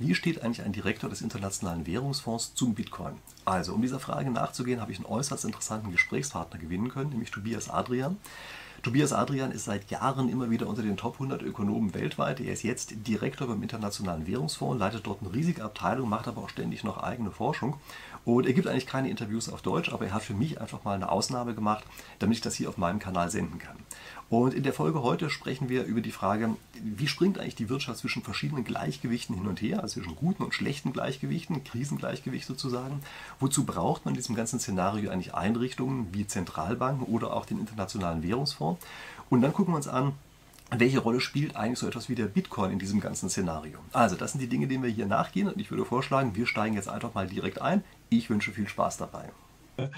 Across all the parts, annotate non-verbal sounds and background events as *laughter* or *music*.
Wie steht eigentlich ein Direktor des Internationalen Währungsfonds zum Bitcoin? Also, um dieser Frage nachzugehen, habe ich einen äußerst interessanten Gesprächspartner gewinnen können, nämlich Tobias Adrian. Tobias Adrian ist seit Jahren immer wieder unter den Top 100 Ökonomen weltweit. Er ist jetzt Direktor beim Internationalen Währungsfonds, leitet dort eine riesige Abteilung, macht aber auch ständig noch eigene Forschung. Und er gibt eigentlich keine Interviews auf Deutsch, aber er hat für mich einfach mal eine Ausnahme gemacht, damit ich das hier auf meinem Kanal senden kann. Und in der Folge heute sprechen wir über die Frage, wie springt eigentlich die Wirtschaft zwischen verschiedenen Gleichgewichten hin und her, also zwischen guten und schlechten Gleichgewichten, Krisengleichgewicht sozusagen. Wozu braucht man in diesem ganzen Szenario eigentlich Einrichtungen wie Zentralbanken oder auch den Internationalen Währungsfonds? Und dann gucken wir uns an, welche Rolle spielt eigentlich so etwas wie der Bitcoin in diesem ganzen Szenario? Also, das sind die Dinge, denen wir hier nachgehen und ich würde vorschlagen, wir steigen jetzt einfach mal direkt ein. Ich wünsche viel Spaß dabei. *laughs*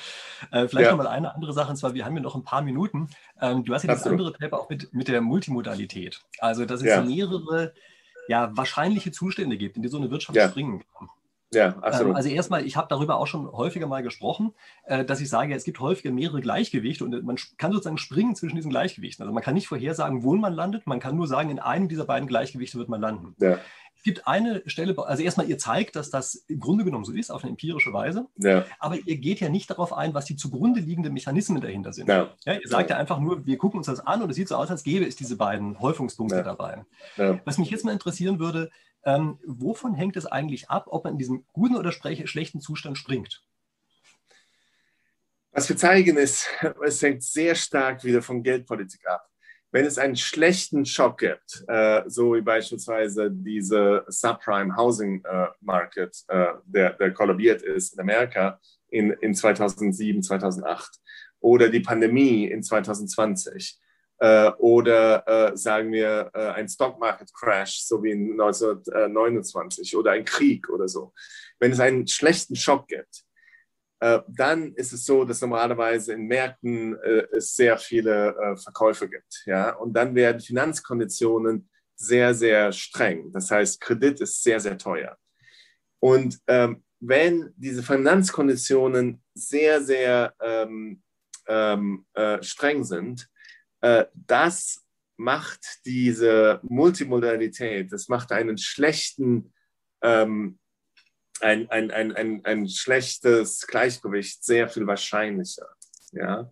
Äh, vielleicht ja. noch mal eine andere Sache, und zwar, wir haben ja noch ein paar Minuten. Ähm, du hast ja das andere Paper auch mit, mit der Multimodalität. Also, dass es ja. mehrere ja, wahrscheinliche Zustände gibt, in die so eine Wirtschaft ja. springen kann. Ja, absolut. Ähm, also erstmal, ich habe darüber auch schon häufiger mal gesprochen, äh, dass ich sage, es gibt häufiger mehrere Gleichgewichte und man kann sozusagen springen zwischen diesen Gleichgewichten. Also man kann nicht vorhersagen, wo man landet, man kann nur sagen, in einem dieser beiden Gleichgewichte wird man landen. Ja. Es gibt eine Stelle, also erstmal, ihr zeigt, dass das im Grunde genommen so ist, auf eine empirische Weise. Ja. Aber ihr geht ja nicht darauf ein, was die zugrunde liegenden Mechanismen dahinter sind. Ja. Ja, ihr sagt ja. einfach nur, wir gucken uns das an und es sieht so aus, als gäbe es diese beiden Häufungspunkte dabei. Was mich jetzt mal interessieren würde, ähm, wovon hängt es eigentlich ab, ob man in diesem guten oder schlechten Zustand springt? Was wir zeigen ist, es hängt sehr stark wieder von Geldpolitik ab wenn es einen schlechten Schock gibt, äh, so wie beispielsweise diese Subprime Housing äh, Market, äh, der, der kollabiert ist in Amerika in, in 2007, 2008, oder die Pandemie in 2020, äh, oder äh, sagen wir äh, ein Stock Market Crash, so wie in 1929, oder ein Krieg oder so. Wenn es einen schlechten Schock gibt, dann ist es so, dass normalerweise in Märkten äh, es sehr viele äh, Verkäufe gibt. Ja? Und dann werden Finanzkonditionen sehr, sehr streng. Das heißt, Kredit ist sehr, sehr teuer. Und ähm, wenn diese Finanzkonditionen sehr, sehr ähm, ähm, äh, streng sind, äh, das macht diese Multimodalität, das macht einen schlechten ähm, ein, ein, ein, ein, ein schlechtes Gleichgewicht sehr viel wahrscheinlicher. Ja?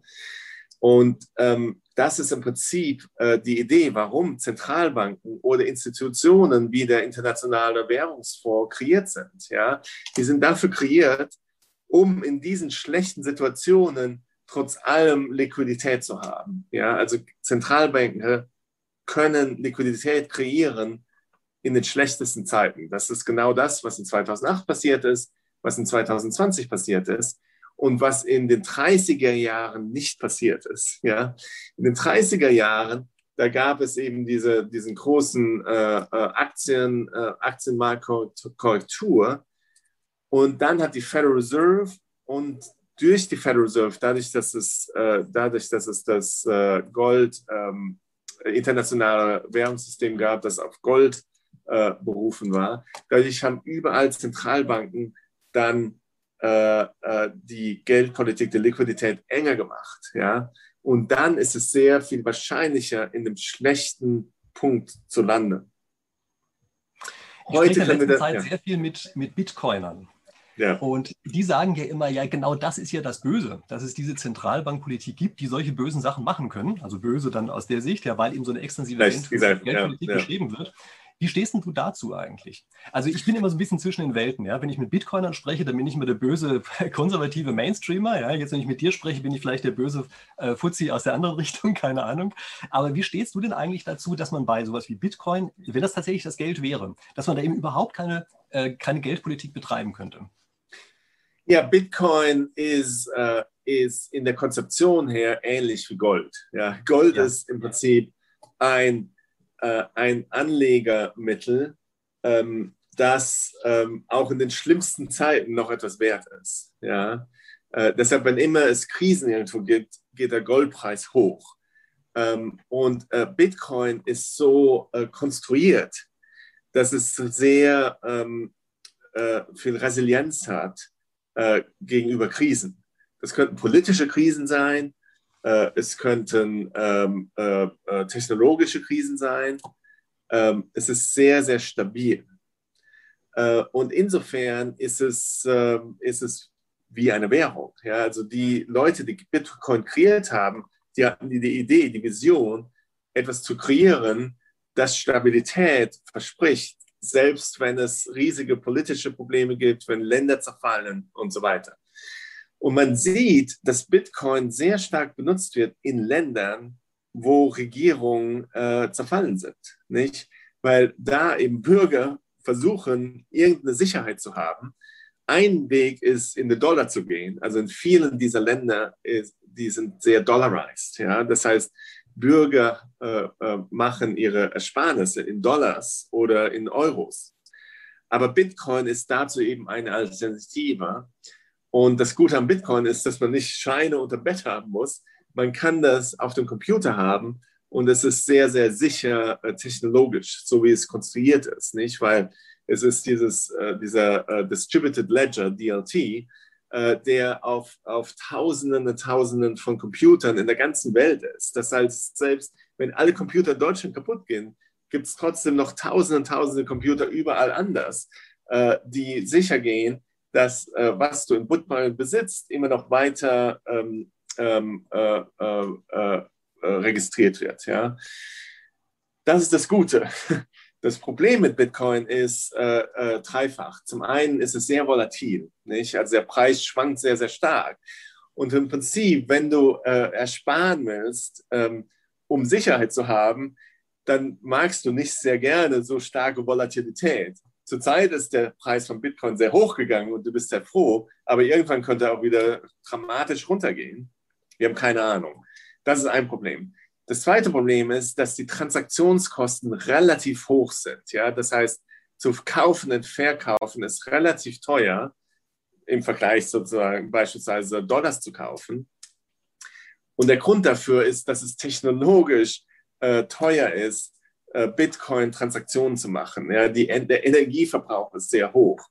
Und ähm, das ist im Prinzip äh, die Idee, warum Zentralbanken oder Institutionen wie der Internationale Währungsfonds kreiert sind. Ja? Die sind dafür kreiert, um in diesen schlechten Situationen trotz allem Liquidität zu haben. Ja? Also Zentralbanken können Liquidität kreieren, in den schlechtesten Zeiten. Das ist genau das, was in 2008 passiert ist, was in 2020 passiert ist und was in den 30er Jahren nicht passiert ist. Ja? In den 30er Jahren, da gab es eben diese, diesen großen äh, äh Aktien, äh, Aktienmarktkorrektur und dann hat die Federal Reserve und durch die Federal Reserve, dadurch, dass es, äh, dadurch, dass es das äh, Gold, ähm, internationale Währungssystem gab, das auf Gold äh, berufen war. Dadurch haben überall Zentralbanken dann äh, äh, die Geldpolitik der Liquidität enger gemacht. Ja? Und dann ist es sehr viel wahrscheinlicher, in einem schlechten Punkt zu landen. Heute ich spreche in letzter Zeit ja. sehr viel mit, mit Bitcoinern. Ja. Und die sagen ja immer, ja, genau das ist ja das Böse, dass es diese Zentralbankpolitik gibt, die solche bösen Sachen machen können. Also böse dann aus der Sicht, ja, weil eben so eine extensive Geldpolitik ja, beschrieben wird. Wie stehst denn du dazu eigentlich? Also ich bin immer so ein bisschen zwischen den Welten. Ja? Wenn ich mit Bitcoinern spreche, dann bin ich immer der böse *laughs* konservative Mainstreamer. Ja? Jetzt, wenn ich mit dir spreche, bin ich vielleicht der böse äh, Fuzzi aus der anderen *laughs* Richtung, keine Ahnung. Aber wie stehst du denn eigentlich dazu, dass man bei sowas wie Bitcoin, wenn das tatsächlich das Geld wäre, dass man da eben überhaupt keine, äh, keine Geldpolitik betreiben könnte? Ja, Bitcoin ist, äh, ist in der Konzeption her ähnlich wie Gold. Ja, Gold ja. ist im Prinzip ein äh, ein Anlegermittel, ähm, das ähm, auch in den schlimmsten Zeiten noch etwas wert ist. Ja? Äh, deshalb, wenn immer es Krisen irgendwo gibt, geht der Goldpreis hoch. Ähm, und äh, Bitcoin ist so äh, konstruiert, dass es sehr ähm, äh, viel Resilienz hat äh, gegenüber Krisen. Das könnten politische Krisen sein, es könnten ähm, äh, äh, technologische Krisen sein. Ähm, es ist sehr, sehr stabil. Äh, und insofern ist es, äh, ist es wie eine Währung. Ja? Also die Leute, die Bitcoin kreiert haben, die hatten die, die Idee, die Vision, etwas zu kreieren, das Stabilität verspricht, selbst wenn es riesige politische Probleme gibt, wenn Länder zerfallen und so weiter. Und man sieht, dass Bitcoin sehr stark benutzt wird in Ländern, wo Regierungen äh, zerfallen sind, nicht? Weil da eben Bürger versuchen, irgendeine Sicherheit zu haben. Ein Weg ist, in den Dollar zu gehen. Also in vielen dieser Länder, ist, die sind sehr dollarized. Ja? Das heißt, Bürger äh, äh, machen ihre Ersparnisse in Dollars oder in Euros. Aber Bitcoin ist dazu eben eine Alternative. Und das Gute am Bitcoin ist, dass man nicht Scheine unter Bett haben muss. Man kann das auf dem Computer haben und es ist sehr, sehr sicher äh, technologisch, so wie es konstruiert ist, nicht? Weil es ist dieses, äh, dieser äh, Distributed Ledger, DLT, der auf, auf Tausenden und Tausenden von Computern in der ganzen Welt ist. Das heißt, selbst wenn alle Computer in Deutschland kaputt gehen, gibt es trotzdem noch Tausende und Tausende Computer überall anders, die sicher gehen, dass äh, was du in Bitcoin besitzt, immer noch weiter ähm, ähm, äh, äh, äh, registriert wird. Ja? Das ist das Gute. *laughs* Das Problem mit Bitcoin ist äh, äh, dreifach. Zum einen ist es sehr volatil, nicht? also der Preis schwankt sehr, sehr stark. Und im Prinzip, wenn du äh, ersparen willst, ähm, um Sicherheit zu haben, dann magst du nicht sehr gerne so starke Volatilität. Zurzeit ist der Preis von Bitcoin sehr hoch gegangen und du bist sehr froh, aber irgendwann könnte er auch wieder dramatisch runtergehen. Wir haben keine Ahnung. Das ist ein Problem. Das zweite Problem ist, dass die Transaktionskosten relativ hoch sind. Ja? Das heißt, zu kaufen und verkaufen ist relativ teuer im Vergleich sozusagen beispielsweise Dollars zu kaufen. Und der Grund dafür ist, dass es technologisch äh, teuer ist, Bitcoin-Transaktionen zu machen. Ja, die, der Energieverbrauch ist sehr hoch.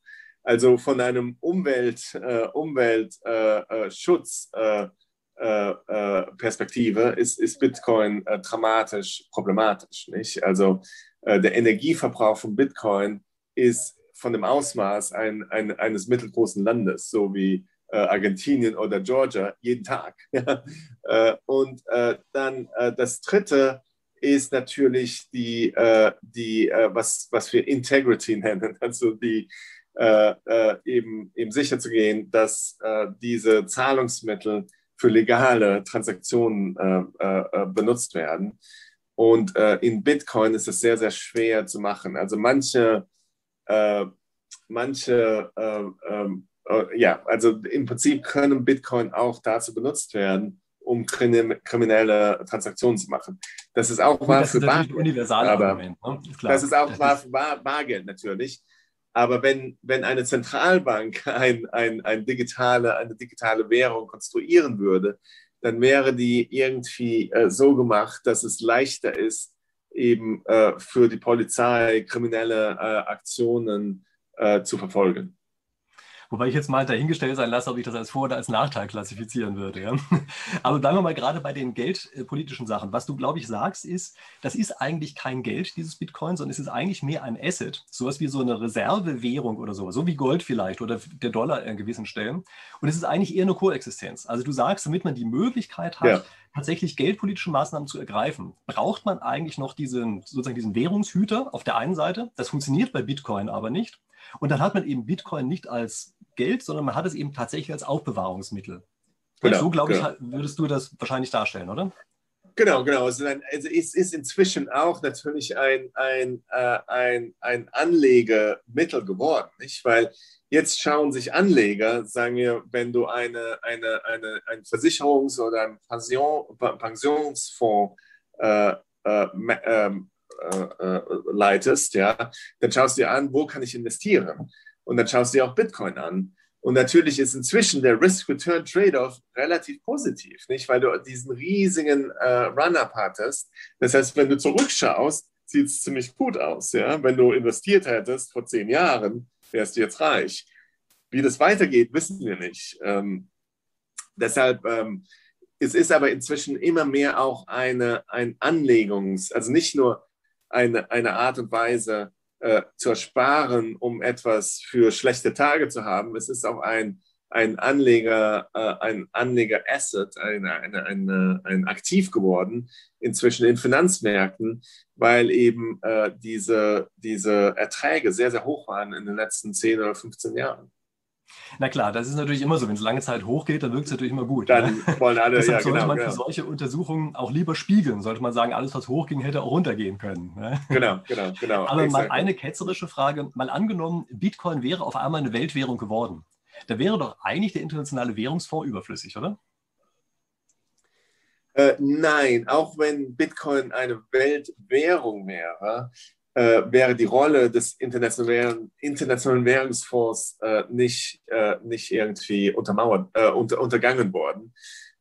Also von einem Umwelt, äh, Umweltschutz äh, äh, äh, Perspektive ist, ist Bitcoin dramatisch problematisch. Nicht? Also der Energieverbrauch von Bitcoin ist von dem Ausmaß ein, ein, eines mittelgroßen Landes, so wie Argentinien oder Georgia, jeden Tag. *laughs* und dann das Dritte ist natürlich die, äh, die äh, was, was wir Integrity *laughs* nennen, also die äh, äh eben, eben sicher zu gehen, dass äh, diese Zahlungsmittel für legale Transaktionen äh, benutzt werden. Und in Bitcoin ist es sehr, sehr schwer zu machen. Also manche, manche ähm, ja, also im Prinzip können Bitcoin auch dazu benutzt werden, um kriminelle Transaktionen zu machen. Das ist auch wahr für Bargeld. Aber ne? Das ist auch wahr für Bar Bargeld natürlich. Aber wenn, wenn eine Zentralbank *laughs* ein, ein, ein digitale, eine digitale Währung konstruieren würde, dann wäre die irgendwie äh, so gemacht, dass es leichter ist, eben äh, für die Polizei kriminelle äh, Aktionen äh, zu verfolgen. Wobei ich jetzt mal dahingestellt sein lasse, ob ich das als Vor- oder als Nachteil klassifizieren würde. Ja? *laughs* Aber bleiben wir mal gerade bei den geldpolitischen Sachen. Was du, glaube ich, sagst, ist, das ist eigentlich kein Geld, dieses Bitcoin, sondern es ist eigentlich mehr ein Asset. Sowas wie so eine Reservewährung oder sowas. So wie Gold vielleicht oder der Dollar an gewissen Stellen. Und es ist eigentlich eher eine Koexistenz. Also du sagst, damit man die Möglichkeit hat, ja tatsächlich geldpolitische Maßnahmen zu ergreifen, braucht man eigentlich noch diesen, sozusagen diesen Währungshüter auf der einen Seite. Das funktioniert bei Bitcoin aber nicht. Und dann hat man eben Bitcoin nicht als Geld, sondern man hat es eben tatsächlich als Aufbewahrungsmittel. Genau, so, glaube genau. ich, würdest du das wahrscheinlich darstellen, oder? Genau, genau. Also, also es ist inzwischen auch natürlich ein, ein, äh, ein, ein Anlegemittel geworden, nicht? Weil jetzt schauen sich Anleger, sagen wir, wenn du eine, eine, eine, ein Versicherungs- oder ein Pension, Pensionsfonds äh, äh, ähm, äh, äh, leitest, ja, dann schaust du dir an, wo kann ich investieren? Und dann schaust du dir auch Bitcoin an. Und natürlich ist inzwischen der Risk-Return-Trade-off relativ positiv, nicht? Weil du diesen riesigen äh, Run-Up hattest. Das heißt, wenn du zurückschaust, sieht es ziemlich gut aus. Ja? Wenn du investiert hättest vor zehn Jahren, wärst du jetzt reich. Wie das weitergeht, wissen wir nicht. Ähm, deshalb, ähm, es ist aber inzwischen immer mehr auch eine, ein Anlegungs-, also nicht nur eine, eine Art und Weise, äh, zu ersparen, um etwas für schlechte Tage zu haben. Es ist auch ein, ein Anleger, äh, ein Anleger-Asset, ein, ein, ein, ein Aktiv geworden, inzwischen in Finanzmärkten, weil eben äh, diese, diese Erträge sehr, sehr hoch waren in den letzten 10 oder 15 Jahren. Na klar, das ist natürlich immer so. Wenn es lange Zeit hochgeht, dann wirkt es natürlich immer gut. Dann ne? wollen alle, *laughs* Deshalb ja, sollte genau, man genau. für solche Untersuchungen auch lieber spiegeln. Sollte man sagen, alles, was hochging, hätte auch runtergehen können. Ne? Genau, genau, genau. Aber exakt. mal eine ketzerische Frage. Mal angenommen, Bitcoin wäre auf einmal eine Weltwährung geworden. Da wäre doch eigentlich der internationale Währungsfonds überflüssig, oder? Äh, nein, auch wenn Bitcoin eine Weltwährung wäre, äh, wäre die Rolle des internationalen, internationalen Währungsfonds äh, nicht, äh, nicht irgendwie untermauert, äh, unter, untergangen worden.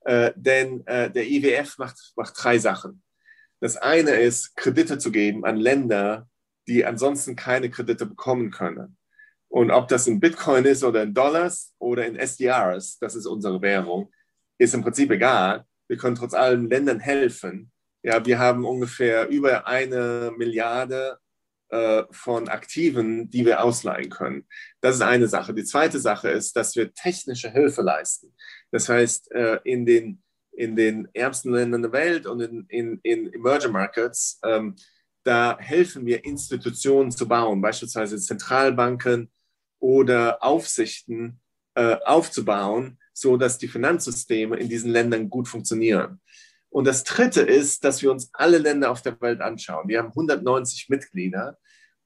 Äh, denn der IWF macht, macht drei Sachen. Das eine ist, Kredite zu geben an Länder, die ansonsten keine Kredite bekommen können. Und ob das in Bitcoin ist oder in Dollars oder in SDRs, das ist unsere Währung, ist im Prinzip egal. Wir können trotz allem Ländern helfen. Ja, wir haben ungefähr über eine Milliarde von Aktiven, die wir ausleihen können. Das ist eine Sache. Die zweite Sache ist, dass wir technische Hilfe leisten. Das heißt, äh, in den, in den ärmsten Ländern der Welt und in, in, in Emerging Markets, ähm, da helfen wir Institutionen zu bauen, beispielsweise Zentralbanken oder Aufsichten äh, aufzubauen, so dass die Finanzsysteme in diesen Ländern gut funktionieren. Und das Dritte ist, dass wir uns alle Länder auf der Welt anschauen. Wir haben 190 Mitglieder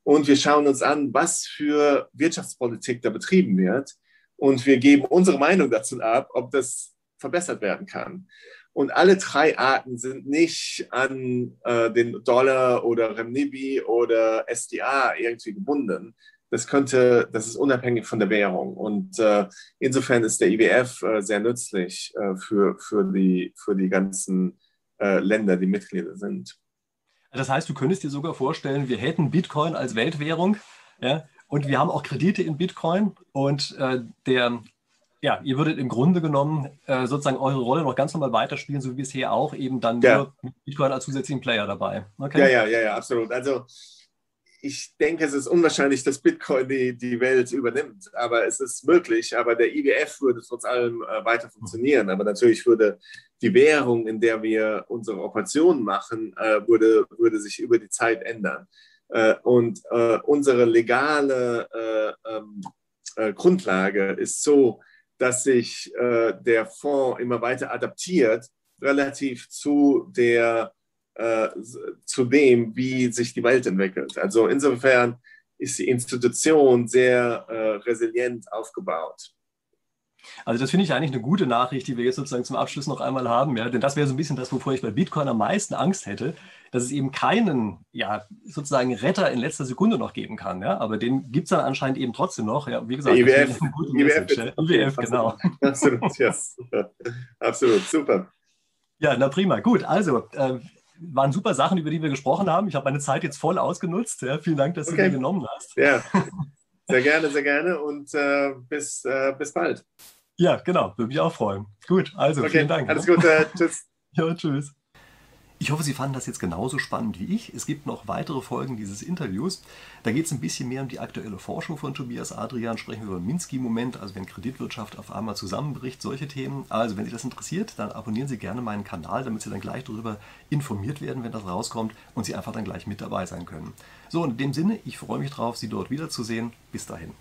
und wir schauen uns an, was für Wirtschaftspolitik da betrieben wird. Und wir geben unsere Meinung dazu ab, ob das verbessert werden kann. Und alle drei Arten sind nicht an äh, den Dollar oder Remnibi oder SDA irgendwie gebunden. Das könnte, das ist unabhängig von der Währung. Und äh, insofern ist der IWF äh, sehr nützlich äh, für, für, die, für die ganzen äh, Länder, die Mitglieder sind. Das heißt, du könntest dir sogar vorstellen, wir hätten Bitcoin als Weltwährung ja, und wir haben auch Kredite in Bitcoin und äh, der ja, ihr würdet im Grunde genommen äh, sozusagen eure Rolle noch ganz normal weiterspielen, so wie bisher auch, eben dann Ja. nur mit Bitcoin als zusätzlichen Player dabei. Okay? Ja, ja, ja, ja, absolut. Also ich denke, es ist unwahrscheinlich, dass Bitcoin die, die Welt übernimmt, aber es ist möglich. Aber der IWF würde trotz allem äh, weiter funktionieren. Aber natürlich würde die Währung, in der wir unsere Operationen machen, äh, würde, würde sich über die Zeit ändern. Äh, und äh, unsere legale äh, ähm, äh, Grundlage ist so, dass sich der Fonds immer weiter adaptiert, relativ zu der äh, zu dem, wie sich die Welt entwickelt. Also insofern ist die Institution sehr äh, resilient aufgebaut. Also das finde ich eigentlich eine gute Nachricht, die wir jetzt sozusagen zum Abschluss noch einmal haben. Ja? Denn das wäre so ein bisschen das, wovor ich bei Bitcoin am meisten Angst hätte, dass es eben keinen, ja, sozusagen Retter in letzter Sekunde noch geben kann. Ja? Aber den gibt es dann anscheinend eben trotzdem noch. Ja, wie gesagt, IWF, IWF ja. IWF, genau. Absolut, yes. Absolut, super. Ja, na prima. Gut, also äh, waren super Sachen, über die wir gesprochen haben. Ich habe meine Zeit jetzt voll ausgenutzt. Ja, vielen Dank, dass du Okay. mir genommen hast. Ja, sehr gerne, sehr gerne und äh, bis, äh, bis bald. Ja, genau. Würde mich auch freuen. Gut, also Okay, vielen Dank. alles ne? Gute, tschüss. *laughs* Ja, tschüss. Ich hoffe, Sie fanden das jetzt genauso spannend wie ich. Es gibt noch weitere Folgen dieses Interviews. Da geht es ein bisschen mehr um die aktuelle Forschung von Tobias Adrian. Sprechen wir über Minsky-Moment, also wenn Kreditwirtschaft auf einmal zusammenbricht, solche Themen. Also, wenn Sie das interessiert, dann abonnieren Sie gerne meinen Kanal, damit Sie dann gleich darüber informiert werden, wenn das rauskommt und Sie einfach dann gleich mit dabei sein können. So, in dem Sinne, ich freue mich drauf, Sie dort wiederzusehen. Bis dahin.